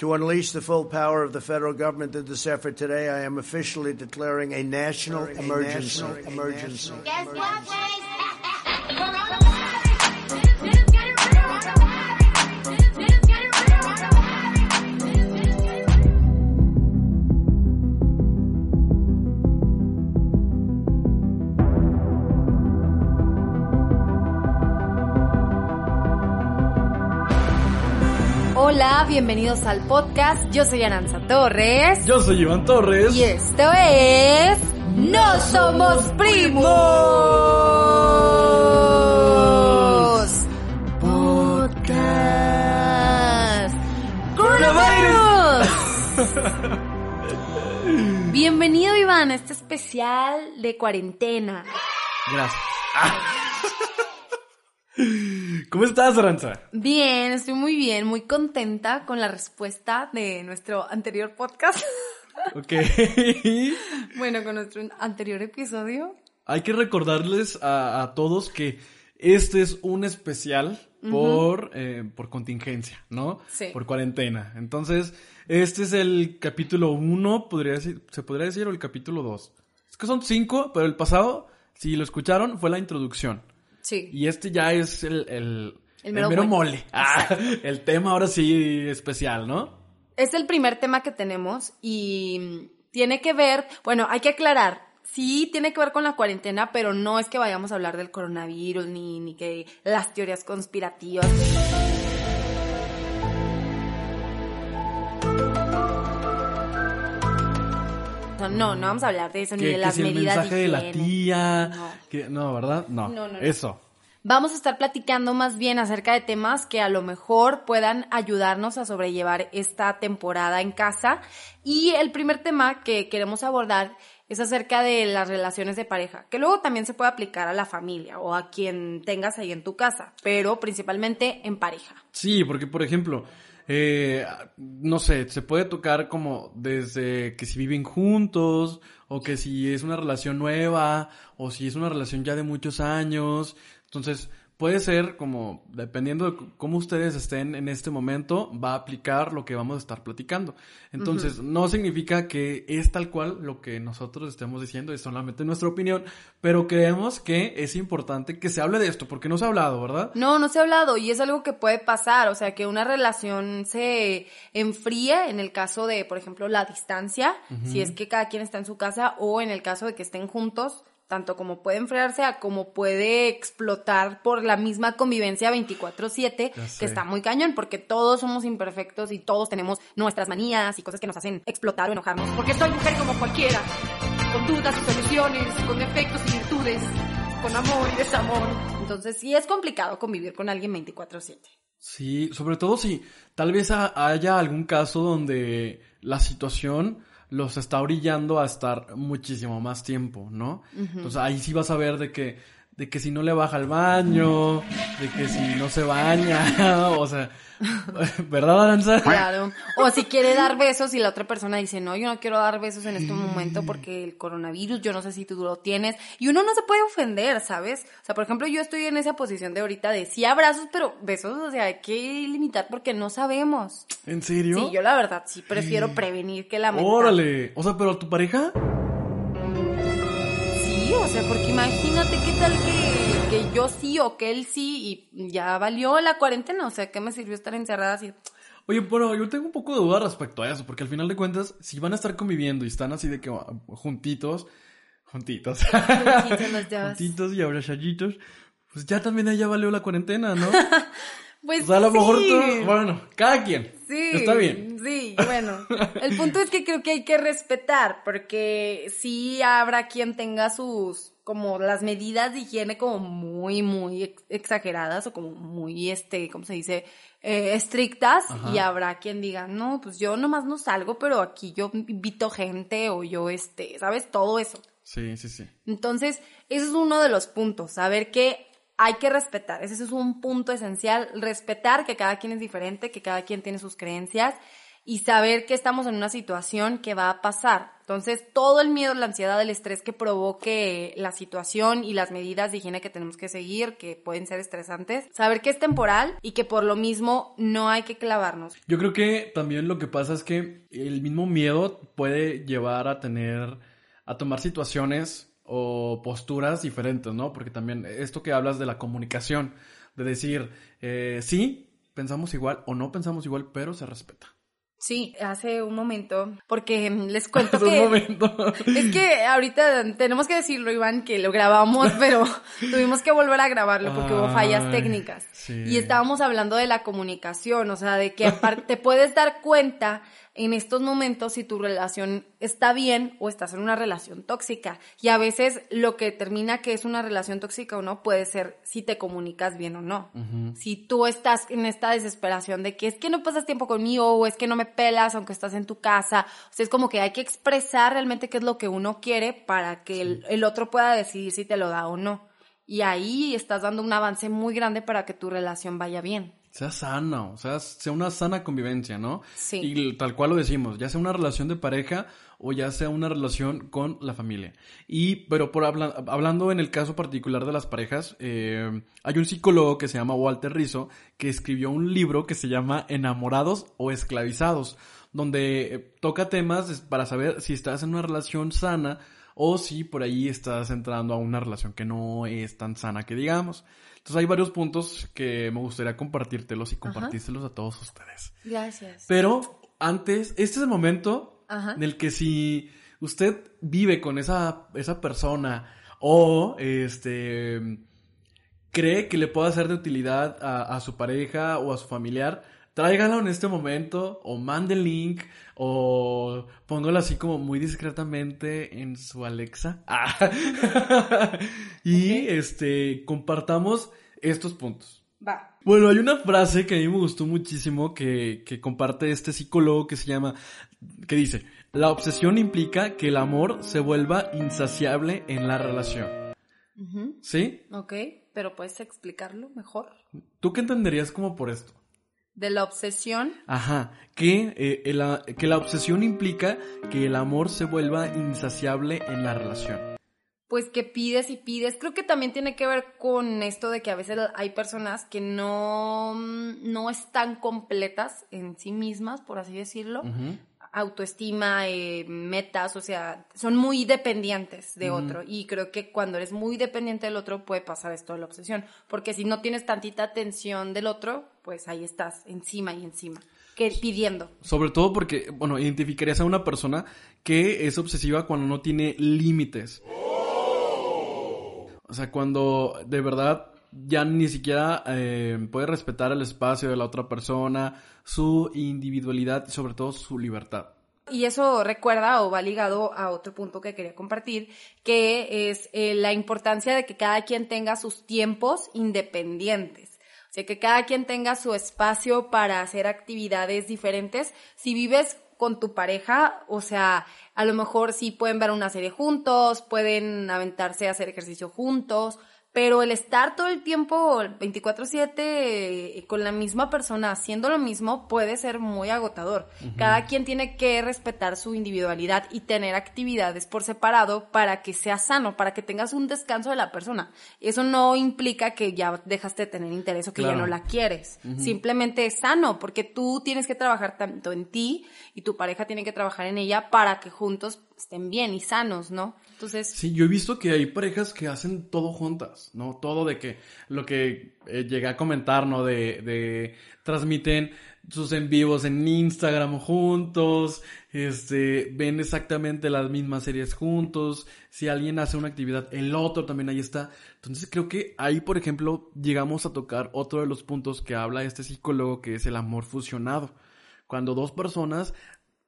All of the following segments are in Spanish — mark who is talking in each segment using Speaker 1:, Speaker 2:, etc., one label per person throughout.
Speaker 1: To unleash the full power of the federal government in this effort today, I am officially declaring a national emergency. emergency.
Speaker 2: Guess
Speaker 3: Hola, bienvenidos al podcast. Yo soy Aranza Torres.
Speaker 4: Yo soy Iván Torres.
Speaker 3: Y esto es. ¡No somos primos! Podcast. ¡Coronavirus! Bienvenido, Iván, a este especial de cuarentena.
Speaker 4: Gracias. ¿Cómo estás, Aranza?
Speaker 3: Bien, estoy muy bien, muy contenta con la respuesta de nuestro anterior podcast.
Speaker 4: Ok.
Speaker 3: bueno, con nuestro anterior episodio.
Speaker 4: Hay que recordarles a, a todos que este es un especial por, eh, por contingencia, ¿no?
Speaker 3: Sí.
Speaker 4: Por cuarentena. Entonces, este es el capítulo 1, podría decir, se podría decir, o el capítulo 2. Es que son cinco, pero el pasado, si lo escucharon, fue la introducción.
Speaker 3: Sí.
Speaker 4: Y este ya es el, el,
Speaker 3: El mero mole.
Speaker 4: mole. Ah, el tema ahora sí especial, ¿no?
Speaker 3: Es el primer tema que tenemos y tiene que ver, bueno, hay que aclarar, sí tiene que ver con la cuarentena, pero no es que vayamos a hablar del coronavirus ni, ni que las teorías conspirativas. No, no vamos a hablar de eso, ni de
Speaker 4: que
Speaker 3: las
Speaker 4: si el
Speaker 3: medidas
Speaker 4: mensaje de la tía.
Speaker 3: No.
Speaker 4: que- no, ¿verdad? No.
Speaker 3: No, no, no.
Speaker 4: Eso.
Speaker 3: Vamos a estar platicando más bien acerca de temas que a lo mejor puedan ayudarnos a sobrellevar esta temporada en casa. Y el primer tema que queremos abordar es acerca de las relaciones de pareja, que luego también se puede aplicar a la familia o a quien tengas ahí en tu casa, pero principalmente en pareja.
Speaker 4: Sí, porque por ejemplo, eh, no sé, se puede tocar como desde que si viven juntos, o que si es una relación nueva, o si es una relación ya de muchos años. Entonces, puede ser como, dependiendo de cómo ustedes estén en este momento, va a aplicar lo que vamos a estar platicando. Entonces, no significa que es tal cual lo que nosotros estemos diciendo, es solamente nuestra opinión, pero creemos que es importante que se hable de esto, porque no se ha hablado, ¿verdad?
Speaker 3: No, no se ha hablado y es algo que puede pasar, o sea, que una relación se enfríe en el caso de, por ejemplo, la distancia, si es que cada quien está en su casa o en el caso de que estén juntos, tanto como puede enfriarse a como puede explotar por la misma convivencia 24/7,
Speaker 4: Ya sé.
Speaker 3: que está muy cañón, porque todos somos imperfectos y todos tenemos nuestras manías y cosas que nos hacen explotar o enojarnos.
Speaker 5: Porque soy mujer como cualquiera, con dudas y soluciones, con defectos y virtudes, con amor y desamor.
Speaker 3: Entonces sí es complicado convivir con alguien 24/7.
Speaker 4: Sí, sobre todo si tal vez ha- haya algún caso donde la situación los está orillando a estar muchísimo más tiempo, ¿no? Entonces ahí sí vas a ver de que, de que si no le baja al baño, de que si no se baña, o sea, ¿verdad, Aranza?
Speaker 3: Claro. O si quiere dar besos y la otra persona dice, no, yo no quiero dar besos en este momento porque el coronavirus, yo no sé si tú lo tienes. Y uno no se puede ofender, ¿sabes? O sea, por ejemplo, yo estoy en esa posición de ahorita de sí abrazos, pero besos, o sea, hay que limitar porque no sabemos.
Speaker 4: ¿En serio?
Speaker 3: Sí, yo la verdad sí prefiero prevenir que lamentar.
Speaker 4: Órale, o sea, pero tu pareja,
Speaker 3: sea, porque imagínate qué tal que, que yo sí o que él sí y ya valió la cuarentena, o sea, ¿qué me sirvió estar encerrada así?
Speaker 4: Oye, bueno, yo tengo un poco de duda respecto a eso, porque al final de cuentas, si van a estar conviviendo y están así de que uh, juntitos, juntitos,
Speaker 3: Juntitos
Speaker 4: y abrazaditos, pues ya también ya valió la cuarentena, ¿no?
Speaker 3: Pues
Speaker 4: O sea, a lo
Speaker 3: sí.
Speaker 4: mejor tú, bueno, cada quien.
Speaker 3: Sí.
Speaker 4: Está bien.
Speaker 3: Sí, bueno. El punto es que creo que hay que respetar, porque sí habrá quien tenga sus como las medidas de higiene como muy, muy exageradas o como muy, este, ¿cómo se dice? Eh, estrictas y habrá quien diga, no, pues yo nomás no salgo, pero aquí yo invito gente o yo, este, ¿sabes? Todo eso.
Speaker 4: Sí, sí, sí.
Speaker 3: Entonces, ese es uno de los puntos, saber que hay que respetar, ese es un punto esencial, respetar que cada quien es diferente, que cada quien tiene sus creencias y saber que estamos en una situación que va a pasar. Entonces, todo el miedo, la ansiedad, el estrés que provoque la situación y las medidas de higiene que tenemos que seguir, que pueden ser estresantes, saber que es temporal y que por lo mismo no hay que clavarnos.
Speaker 4: Yo creo que también lo que pasa es que el mismo miedo puede llevar a tener, a tomar situaciones o posturas diferentes, ¿no? Porque también esto que hablas de la comunicación, de decir, eh, sí, pensamos igual o no pensamos igual, pero se respeta.
Speaker 3: Sí, hace un momento, porque les cuento que... un momento. Es que ahorita tenemos que decirlo, Iván, que lo grabamos, pero tuvimos que volver a grabarlo porque hubo fallas técnicas. Y estábamos hablando de la comunicación, o sea, de que te puedes dar cuenta en estos momentos si tu relación está bien o estás en una relación tóxica. Y a veces lo que determina que es una relación tóxica o no puede ser si te comunicas bien o no. Si tú estás en esta desesperación de que es que no pasas tiempo conmigo o es que no me pelas aunque estás en tu casa. O sea, es como que hay que expresar realmente qué es lo que uno quiere para que el, el otro pueda decidir si te lo da o no. Y ahí estás dando un avance muy grande para que tu relación vaya bien
Speaker 4: sea sana, o sea, sea una sana convivencia, ¿no?
Speaker 3: Sí.
Speaker 4: Y tal cual lo decimos, ya sea una relación de pareja o ya sea una relación con la familia. Y, pero por hablando en el caso particular de las parejas, eh, hay un psicólogo que se llama Walter Rizzo que escribió un libro que se llama Enamorados o Esclavizados, donde eh, toca temas para saber si estás en una relación sana o si por ahí estás entrando a una relación que no es tan sana que digamos. Entonces hay varios puntos que me gustaría compartírtelos y compartírselos a todos ustedes.
Speaker 3: Gracias.
Speaker 4: Pero antes, este es el momento en el que si usted vive con esa, esa persona o este cree que le pueda ser de utilidad a, a su pareja o a su familiar, tráigalo en este momento o mande el link o póngalo así como muy discretamente en su Alexa. y este compartamos estos puntos.
Speaker 3: Va.
Speaker 4: Bueno, hay una frase que a mí me gustó muchísimo que, que comparte este psicólogo que se llama, que dice, la obsesión implica que el amor se vuelva insaciable en la relación. ¿Sí?
Speaker 3: Ok, pero puedes explicarlo mejor.
Speaker 4: ¿Tú qué entenderías como por esto?
Speaker 3: De la obsesión.
Speaker 4: Ajá, que, eh, que la obsesión implica que el amor se vuelva insaciable en la relación.
Speaker 3: Pues que pides y pides. Creo que también tiene que ver con esto de que a veces hay personas que no, no están completas en sí mismas, por así decirlo autoestima, eh, metas, o sea, son muy dependientes de otro. Y creo que cuando eres muy dependiente del otro puede pasar esto de la obsesión. Porque si no tienes tantita atención del otro, pues ahí estás, encima y encima. Que pidiendo.
Speaker 4: Sobre todo porque, bueno, identificarías a una persona que es obsesiva cuando no tiene límites. O sea, cuando de verdad ya ni siquiera eh, puede respetar el espacio de la otra persona, su individualidad y sobre todo su libertad.
Speaker 3: Y eso recuerda o va ligado a otro punto que quería compartir, que es eh, la importancia de que cada quien tenga sus tiempos independientes. Sea, que cada quien tenga su espacio para hacer actividades diferentes. Si vives con tu pareja, o sea, a lo mejor sí pueden ver una serie juntos, pueden aventarse a hacer ejercicio juntos, pero el estar todo el tiempo 24/7 eh, con la misma persona haciendo lo mismo puede ser muy agotador. Cada quien tiene que respetar su individualidad y tener actividades por separado para que sea sano, para que tengas un descanso de la persona. Eso no implica que ya dejaste de tener interés o que ya no la quieres. Simplemente es sano porque tú tienes que trabajar tanto en ti y tu pareja tiene que trabajar en ella para que juntos estén bien y sanos, ¿no? Entonces...
Speaker 4: Sí, yo he visto que hay parejas que hacen todo juntas, ¿no? Todo de que, lo que eh, llegué a comentar, ¿no? De, de, transmiten sus en vivos en Instagram juntos, este, ven exactamente las mismas series juntos, si alguien hace una actividad, el otro también ahí está. Entonces creo que ahí, por ejemplo, llegamos a tocar otro de los puntos que habla este psicólogo, que es el amor fusionado. Cuando dos personas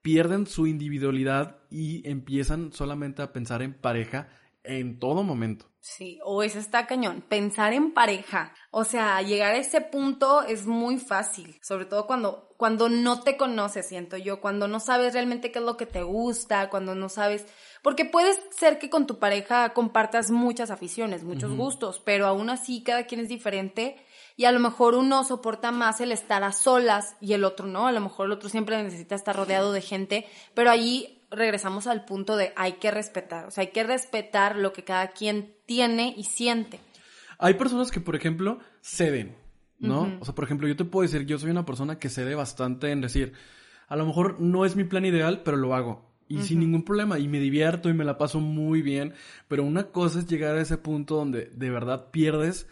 Speaker 4: pierden su individualidad y empiezan solamente a pensar en pareja en todo momento.
Speaker 3: Sí, o eso está cañón. Pensar en pareja. O sea, llegar a ese punto es muy fácil. Sobre todo cuando, cuando no te conoces, siento yo. Cuando no sabes realmente qué es lo que te gusta, cuando no sabes. Porque puede ser que con tu pareja compartas muchas aficiones, muchos gustos, pero aún así cada quien es diferente. Y a lo mejor uno soporta más el estar a solas y el otro no. A lo mejor el otro siempre necesita estar rodeado de gente. Pero allí regresamos al punto de hay que respetar, o sea, hay que respetar lo que cada quien tiene y siente.
Speaker 4: Hay personas que, por ejemplo, ceden, ¿no? O sea, por ejemplo, yo te puedo decir, yo soy una persona que cede bastante en decir, a lo mejor no es mi plan ideal, pero lo hago. Y sin ningún problema, y me divierto y me la paso muy bien, pero una cosa es llegar a ese punto donde de verdad pierdes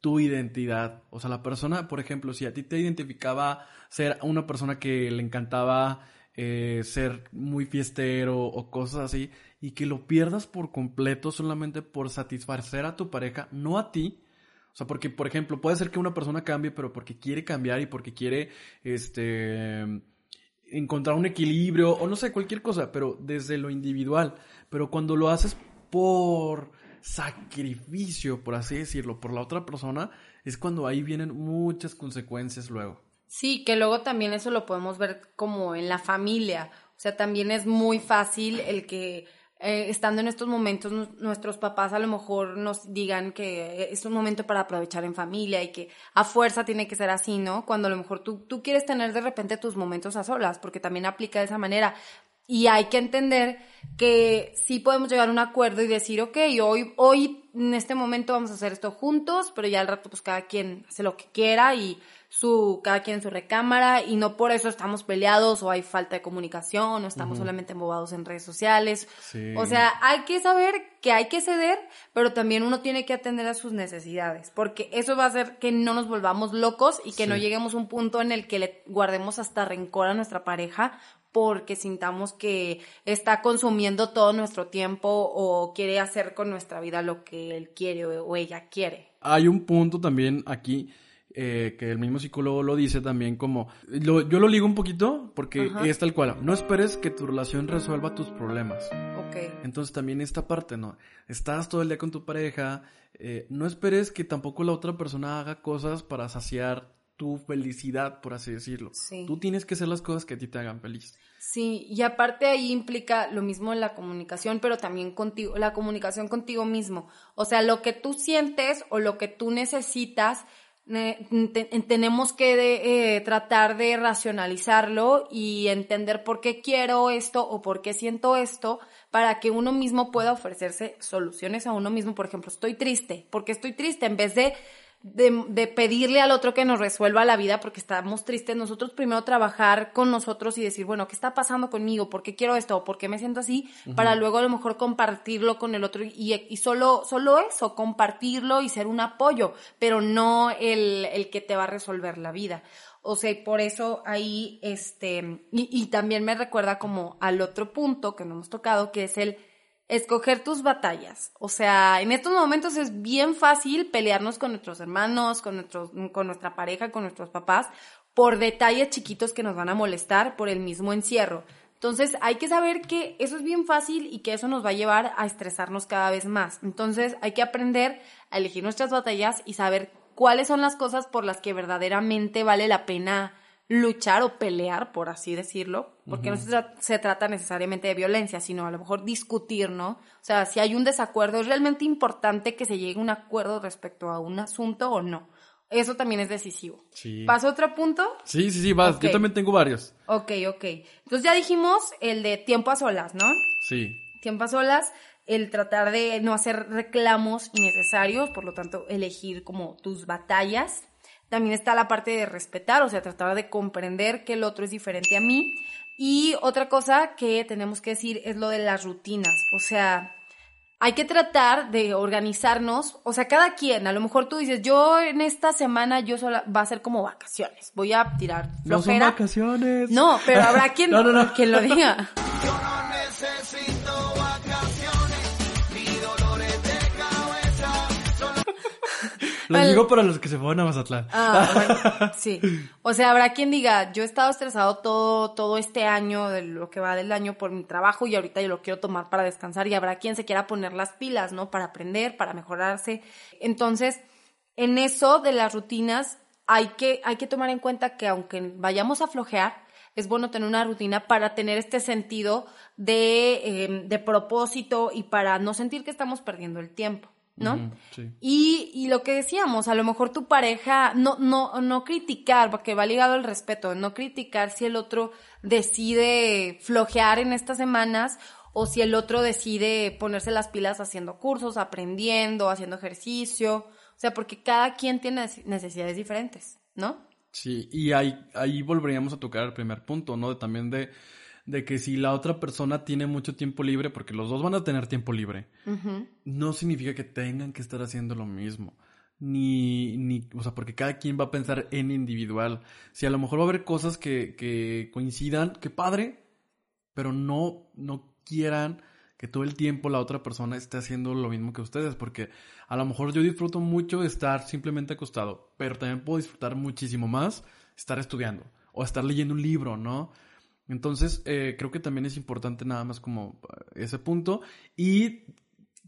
Speaker 4: tu identidad. O sea, la persona, por ejemplo, si a ti te identificaba ser una persona que le encantaba eh, ser muy fiestero o cosas así, y que lo pierdas por completo solamente por satisfacer a tu pareja, no a ti. O sea, porque, por ejemplo, puede ser que una persona cambie, pero porque quiere cambiar y porque quiere, este, encontrar un equilibrio, o no sé, cualquier cosa, pero desde lo individual. Pero cuando lo haces por sacrificio, por así decirlo, por la otra persona, es cuando ahí vienen muchas consecuencias luego.
Speaker 3: Sí, que luego también eso lo podemos ver como en la familia. O sea, también es muy fácil el que eh, estando en estos momentos nuestros papás a lo mejor nos digan que es un momento para aprovechar en familia y que a fuerza tiene que ser así, ¿no? Cuando a lo mejor tú, tú quieres tener de repente tus momentos a solas, porque también aplica de esa manera. Y hay que entender que sí podemos llegar a un acuerdo y decir, ok, hoy, hoy en este momento vamos a hacer esto juntos, pero ya al rato pues cada quien hace lo que quiera y su, cada quien en su recámara y no por eso estamos peleados o hay falta de comunicación o estamos solamente embobados en redes sociales. O sea, hay que saber que hay que ceder, pero también uno tiene que atender a sus necesidades, porque eso va a hacer que no nos volvamos locos y que no lleguemos a un punto en el que le guardemos hasta rencor a nuestra pareja porque sintamos que está consumiendo todo nuestro tiempo o quiere hacer con nuestra vida lo que él quiere o ella quiere.
Speaker 4: Hay un punto también aquí eh, que el mismo psicólogo lo dice también como, yo lo ligo un poquito porque es tal cual, no esperes que tu relación resuelva tus problemas.
Speaker 3: Ok.
Speaker 4: Entonces también esta parte, ¿no? Estás todo el día con tu pareja, eh, no esperes que tampoco la otra persona haga cosas para saciar tu felicidad, por así decirlo. Tú tienes que hacer las cosas que a ti te hagan feliz.
Speaker 3: Sí, y aparte ahí implica lo mismo en la comunicación, pero también contigo, la comunicación contigo mismo. O sea, lo que tú sientes o lo que tú necesitas, tenemos que eh, tratar de racionalizarlo y entender por qué quiero esto o por qué siento esto para que uno mismo pueda ofrecerse soluciones a uno mismo. Por ejemplo, estoy triste. ¿Por qué estoy triste? En vez de de, pedirle al otro que nos resuelva la vida porque estamos tristes, nosotros primero trabajar con nosotros y decir, bueno, ¿qué está pasando conmigo? ¿Por qué quiero esto? ¿O por qué me siento así? Para luego a lo mejor compartirlo con el otro y, y, solo, solo eso, compartirlo y ser un apoyo, pero no el, el que te va a resolver la vida. O sea, por eso ahí, este, y, y también me recuerda como al otro punto que no hemos tocado, que es el escoger tus batallas. O sea, en estos momentos es bien fácil pelearnos con nuestros hermanos, con, nuestros, con nuestra pareja, con nuestros papás, por detalles chiquitos que nos van a molestar por el mismo encierro. Entonces hay que saber que eso es bien fácil y que eso nos va a llevar a estresarnos cada vez más. Entonces hay que aprender a elegir nuestras batallas y saber cuáles son las cosas por las que verdaderamente vale la pena luchar o pelear, por así decirlo, porque no se, trata necesariamente de violencia, sino a lo mejor discutir, ¿no? O sea, si hay un desacuerdo, es realmente importante que se llegue a un acuerdo respecto a un asunto o no. Eso también es decisivo.
Speaker 4: Sí.
Speaker 3: ¿Pasa otro punto?
Speaker 4: Sí, sí, sí, vas. Yo también tengo varios.
Speaker 3: Ok, ok. Entonces ya dijimos el de tiempo a solas, ¿no?
Speaker 4: Sí.
Speaker 3: Tiempo a solas, el tratar de no hacer reclamos innecesarios, por lo tanto, elegir como tus batallas también está la parte de respetar, o sea, tratar de comprender que el otro es diferente a mí. Y otra cosa que tenemos que decir es lo de las rutinas, o sea, hay que tratar de organizarnos, o sea, cada quien, a lo mejor tú dices, yo en esta semana yo sola, va a ser como vacaciones, voy a tirar flojera. No
Speaker 4: son vacaciones.
Speaker 3: No, pero habrá quien, no, no, quien lo diga.
Speaker 4: Lo digo para los que se fueron a Mazatlán.
Speaker 3: Ah, bueno, sí. O sea, habrá quien diga, yo he estado estresado todo, todo este año, de lo que va del año por mi trabajo y ahorita yo lo quiero tomar para descansar y habrá quien se quiera poner las pilas, ¿no? Para aprender, para mejorarse. Entonces, en eso de las rutinas hay que, hay que tomar en cuenta que aunque vayamos a flojear, es bueno tener una rutina para tener este sentido de, em, de propósito y para no sentir que estamos perdiendo el tiempo. ¿No?
Speaker 4: sí.
Speaker 3: Y, y lo que decíamos, a lo mejor tu pareja, no, no, no criticar, porque va ligado al respeto, no criticar si el otro decide flojear en estas semanas o si el otro decide ponerse las pilas haciendo cursos, aprendiendo, haciendo ejercicio, o sea, porque cada quien tiene necesidades diferentes, ¿no?
Speaker 4: Sí, y ahí, ahí volveríamos a tocar el primer punto, ¿no? De, también de, de que si la otra persona tiene mucho tiempo libre, porque los dos van a tener tiempo libre, no significa que tengan que estar haciendo lo mismo. Ni, ni, o sea, porque cada quien va a pensar en individual. Si a lo mejor va a haber cosas que, que coincidan, qué padre, pero no, no quieran que todo el tiempo la otra persona esté haciendo lo mismo que ustedes, porque a lo mejor yo disfruto mucho estar simplemente acostado, pero también puedo disfrutar muchísimo más estar estudiando o estar leyendo un libro, ¿no? Entonces, eh, creo que también es importante nada más como eh, ese punto. Y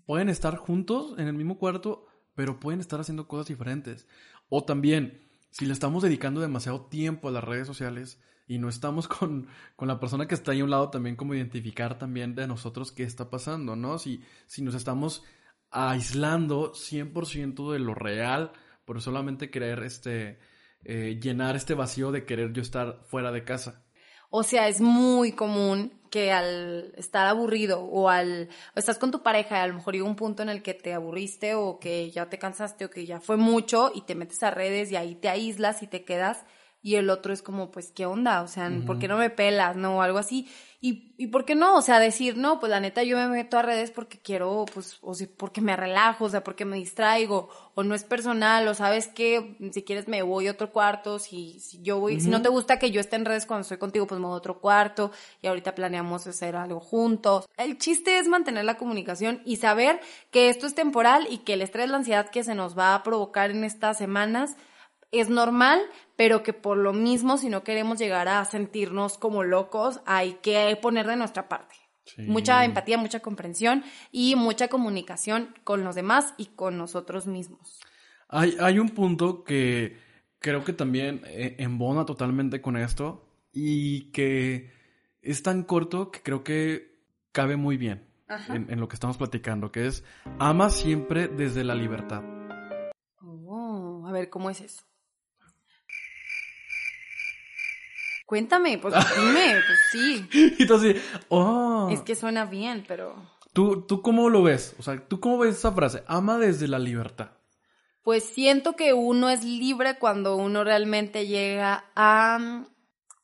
Speaker 4: pueden estar juntos en el mismo cuarto, pero pueden estar haciendo cosas diferentes. O también, si le estamos dedicando demasiado tiempo a las redes sociales y no estamos con, con la persona que está ahí a un lado, también como identificar también de nosotros qué está pasando, ¿no? Si, si nos estamos aislando 100% de lo real por solamente querer este, eh, llenar este vacío de querer yo estar fuera de casa.
Speaker 3: O sea, es muy común que al estar aburrido o al o estás con tu pareja y a lo mejor llega un punto en el que te aburriste o que ya te cansaste o que ya fue mucho y te metes a redes y ahí te aíslas y te quedas y el otro es como, pues, ¿qué onda? O sea, ¿por qué no me pelas? ¿No? O algo así. Y, y ¿por qué no? O sea, decir, no, pues la neta yo me meto a redes porque quiero, pues, o sea, porque me relajo, o sea, porque me distraigo, o no es personal, o sabes que si quieres me voy a otro cuarto, si, si yo voy, si no te gusta que yo esté en redes cuando estoy contigo, pues me voy a otro cuarto y ahorita planeamos hacer algo juntos. El chiste es mantener la comunicación y saber que esto es temporal y que el estrés, la ansiedad que se nos va a provocar en estas semanas, es normal, pero que por lo mismo, si no queremos llegar a sentirnos como locos, hay que poner de nuestra parte. Mucha empatía, mucha comprensión y mucha comunicación con los demás y con nosotros mismos.
Speaker 4: Hay, hay un punto que creo que también eh, embona totalmente con esto y que es tan corto que creo que cabe muy bien en, en, lo que estamos platicando, que es ama siempre desde la libertad.
Speaker 3: Oh, a ver, ¿cómo es eso? Cuéntame, pues dime, pues sí.
Speaker 4: Y tú así, oh.
Speaker 3: Es que suena bien, pero...
Speaker 4: ¿Tú, ¿Tú cómo lo ves? O sea, ¿tú cómo ves esa frase? Ama desde la libertad.
Speaker 3: Pues siento que uno es libre cuando uno realmente llega a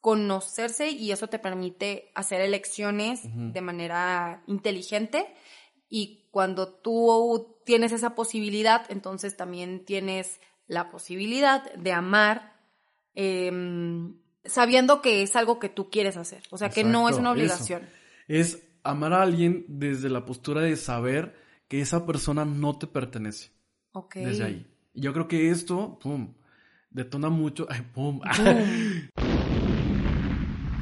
Speaker 3: conocerse y eso te permite hacer elecciones de manera inteligente y cuando tú tienes esa posibilidad, entonces también tienes la posibilidad de amar eh, sabiendo que es algo que tú quieres hacer, o sea, que no es una obligación.
Speaker 4: Es amar a alguien desde la postura de saber que esa persona no te pertenece.
Speaker 3: Ok.
Speaker 4: Desde ahí. Y yo creo que esto, pum, detona mucho, ay, pum.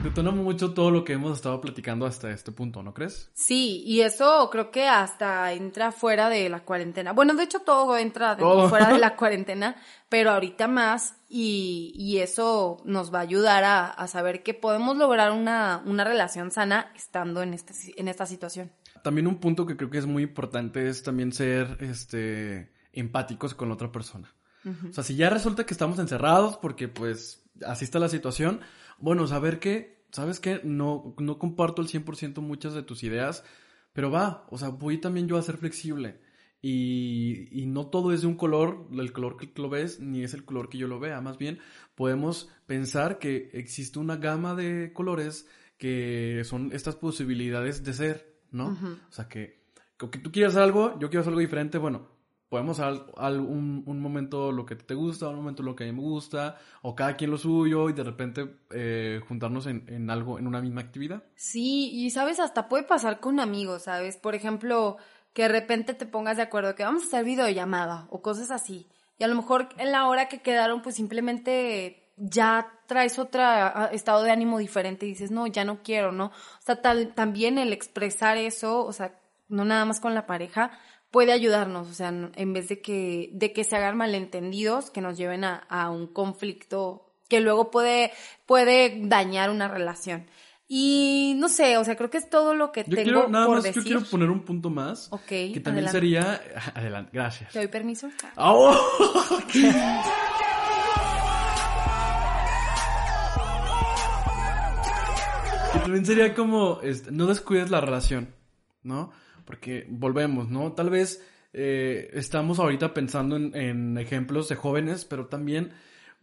Speaker 4: detona mucho todo lo que hemos estado platicando hasta este punto, ¿no crees?
Speaker 3: Sí, y eso creo que hasta entra fuera de la cuarentena. Bueno, de hecho todo entra fuera de la cuarentena, pero ahorita más y, y eso nos va a ayudar a, a, saber que podemos lograr una, una relación sana estando en esta, en esta situación.
Speaker 4: También un punto que creo que es muy importante es también ser este, empáticos con la otra persona. Uh -huh. O sea, si ya resulta que estamos encerrados porque pues así está la situación, bueno, saber que ¿sabes qué? No, no comparto al 100% muchas de tus ideas, pero va, o sea, voy también yo a ser flexible. Y, y, no todo es de un color, el color que lo ves, ni es el color que yo lo vea. Más bien, podemos pensar que existe una gama de colores que son estas posibilidades de ser, ¿no? Uh -huh. O sea, que, que tú quieras algo, yo quiero hacer algo diferente, bueno, podemos al, un, momento lo que te gusta, un momento lo que a mí me gusta, o cada quien lo suyo, y de repente eh, juntarnos en, en, algo, en una misma actividad.
Speaker 3: Sí, y sabes, hasta puede pasar con amigos, ¿sabes? Por ejemplo, que de repente te pongas de acuerdo que vamos a hacer videollamada o cosas así. Y a lo mejor en la hora que quedaron, pues simplemente ya traes otro estado de ánimo diferente y dices, no, ya no quiero, ¿no? O sea, tal, también el expresar eso, o sea, no nada más con la pareja, puede ayudarnos, o sea, en vez de que, de que se hagan malentendidos que nos lleven a, a un conflicto que luego puede, puede dañar una relación. Y no sé, o sea, creo que es todo lo que
Speaker 4: Yo
Speaker 3: tengo
Speaker 4: quiero, nada
Speaker 3: por
Speaker 4: más,
Speaker 3: decir.
Speaker 4: yo quiero poner un punto más.
Speaker 3: Ok,
Speaker 4: Que también
Speaker 3: adelante.
Speaker 4: sería. Adelante, gracias.
Speaker 3: ¿Te doy permiso?
Speaker 4: ¡Oh! que también sería como, este, no descuides la relación, ¿no? Porque volvemos, ¿no? Tal vez eh, estamos ahorita pensando en, en ejemplos de jóvenes, pero también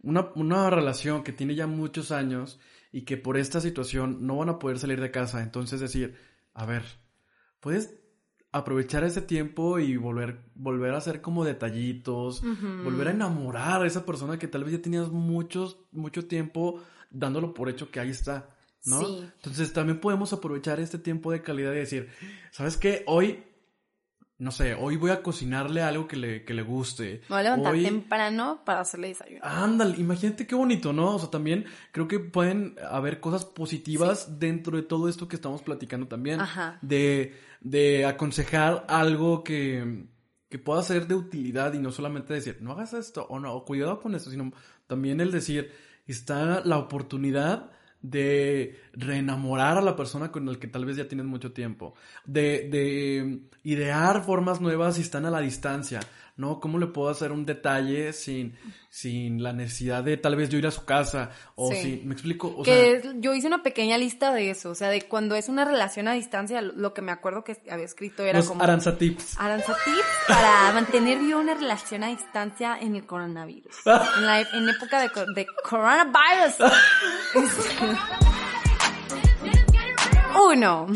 Speaker 4: una, una relación que tiene ya muchos años y que por esta situación no van a poder salir de casa. Entonces decir, a ver, puedes aprovechar ese tiempo y volver, volver a hacer como detallitos, volver a enamorar a esa persona que tal vez ya tenías muchos, mucho tiempo dándolo por hecho que ahí está, ¿no?
Speaker 3: Sí.
Speaker 4: Entonces también podemos aprovechar este tiempo de calidad y decir, ¿sabes qué? Hoy, no sé, hoy voy a cocinarle algo que le, que le guste.
Speaker 3: Me voy a levantar
Speaker 4: Hoy-
Speaker 3: temprano para hacerle desayuno.
Speaker 4: Ándale, imagínate qué bonito, ¿no? O sea, también creo que pueden haber cosas positivas dentro de todo esto que estamos platicando también.
Speaker 3: Ajá.
Speaker 4: De, de aconsejar algo que, que pueda ser de utilidad y no solamente decir, no hagas esto o no, o cuidado con esto, sino también el decir, está la oportunidad de reenamorar a la persona con la que tal vez ya tienes mucho tiempo, de, de idear formas nuevas si están a la distancia, ¿no? ¿Cómo le puedo hacer un detalle sin, sin la necesidad de tal vez yo ir a su casa? O
Speaker 3: Sí.
Speaker 4: si, ¿me explico? O
Speaker 3: que
Speaker 4: sea,
Speaker 3: yo hice una pequeña lista de eso, o sea, de cuando es una relación a distancia, lo que me acuerdo que había escrito era
Speaker 4: los
Speaker 3: como...
Speaker 4: Aranza Tips.
Speaker 3: Aranza tips para mantener viva una relación a distancia en el coronavirus. En, la, en época de, de coronavirus. Este, Uno.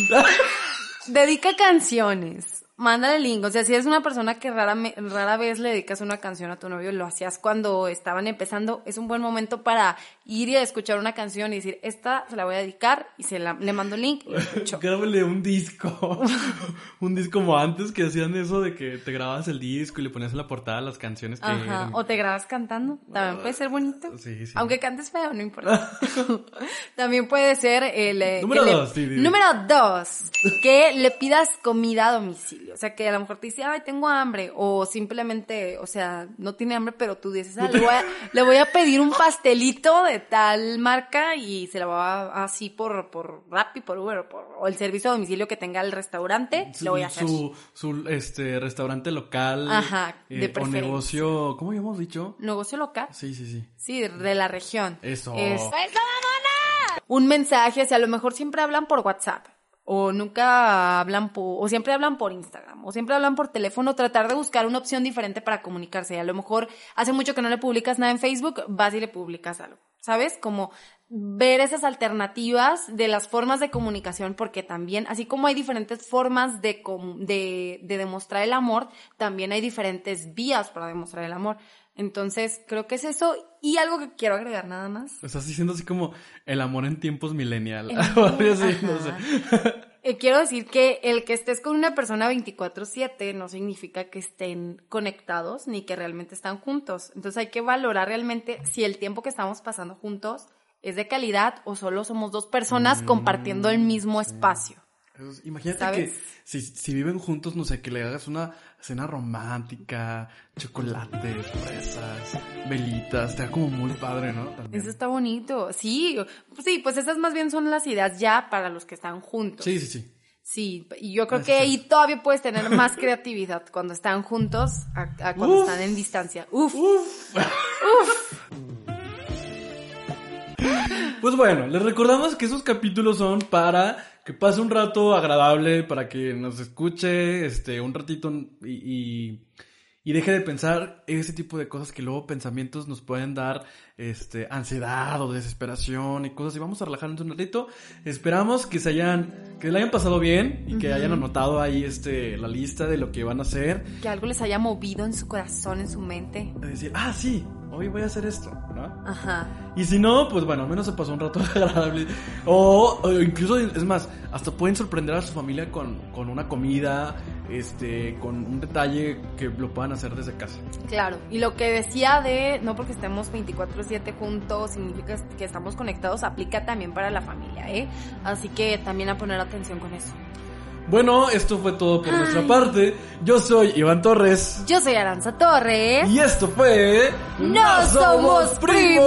Speaker 3: Dedica canciones. Mándale link. O sea, si eres una persona que rara, rara vez le dedicas una canción a tu novio, lo hacías cuando estaban empezando, es un buen momento para ir y escuchar una canción y decir, esta se la voy a dedicar y se la, le mando link y lo escucho.
Speaker 4: Grábale un disco. un disco como antes que hacían eso de que te grababas el disco y le ponías en la portada las canciones que
Speaker 3: Ajá,
Speaker 4: eran.
Speaker 3: o te grabas cantando, también puede ser bonito.
Speaker 4: Sí, sí.
Speaker 3: Aunque cantes feo, no importa. también puede ser el... eh,
Speaker 4: Número
Speaker 3: que
Speaker 4: dos, sí.
Speaker 3: Número dos, que le pidas comida a domicilio. O sea, que a lo mejor te dice, ay, tengo hambre. O simplemente, o sea, no tiene hambre, pero tú dices, ah, le, voy a, le voy a pedir un pastelito de tal marca y se la va así por, por Rappi, por Uber, o, por- o el servicio a domicilio que tenga el restaurante,
Speaker 4: Su-
Speaker 3: lo voy a hacer.
Speaker 4: Su, su este, restaurante local.
Speaker 3: Ajá, de
Speaker 4: eh, o negocio. ¿Cómo habíamos dicho?
Speaker 3: Negocio local.
Speaker 4: Sí, sí, sí.
Speaker 3: Sí, de- la región.
Speaker 4: Eso.
Speaker 3: Es- Un mensaje, o sea, a lo mejor siempre hablan por WhatsApp. O nunca hablan por, o siempre hablan por Instagram, o siempre hablan por teléfono, tratar de buscar una opción diferente para comunicarse. A lo mejor hace mucho que no le publicas nada en Facebook, vas y le publicas algo. ¿Sabes? Como ver esas alternativas de las formas de comunicación, porque también, así como hay diferentes formas de, de, de demostrar el amor, también hay diferentes vías para demostrar el amor. Entonces, creo que es eso. Y algo que quiero agregar nada más.
Speaker 4: Estás diciendo así como el amor en tiempos millennial.
Speaker 3: Amor,
Speaker 4: así, no sé.
Speaker 3: Eh, quiero decir que el que estés con una persona 24/7 no significa que estén conectados ni que realmente están juntos. Entonces hay que valorar realmente si el tiempo que estamos pasando juntos es de calidad o solo somos dos personas compartiendo el mismo espacio.
Speaker 4: Entonces, imagínate
Speaker 3: ¿Sabes?
Speaker 4: que si, si viven juntos, no sé, que le hagas una cena romántica, chocolates, fresas, velitas, te da como muy padre, ¿no? También.
Speaker 3: Eso está bonito. Sí, sí, pues esas más bien son las ideas ya para los que están juntos.
Speaker 4: Sí, sí, sí.
Speaker 3: Sí, y yo creo que ahí todavía puedes tener más creatividad cuando están juntos a, a cuando
Speaker 4: Uf.
Speaker 3: están en distancia. Uf.
Speaker 4: Pues bueno, les recordamos que esos capítulos son para que pase un rato agradable, para que nos escuche este un ratito y, y, y deje de pensar ese tipo de cosas que luego pensamientos nos pueden dar este ansiedad o desesperación y cosas y vamos a relajarnos un ratito. Esperamos que se hayan que le hayan pasado bien y que hayan anotado ahí este la lista de lo que van a hacer.
Speaker 3: Que algo les haya movido en su corazón, en su mente.
Speaker 4: De decir, ah, sí, hoy voy a hacer esto, ¿no?
Speaker 3: Ajá.
Speaker 4: Y si no, pues bueno, al menos se pasó un rato agradable. O, o incluso, es más, hasta pueden sorprender a su familia con, con una comida, este, con un detalle que lo puedan hacer desde casa.
Speaker 3: Claro, y lo que decía de no porque estemos 24/7 juntos significa que estamos conectados, aplica también para la familia, ¿eh? Así que también a poner atención con eso.
Speaker 4: Bueno, esto fue todo por nuestra parte. Yo soy Iván Torres.
Speaker 3: Yo soy Aranza Torres.
Speaker 4: Y esto fue...
Speaker 3: ¡No somos primos!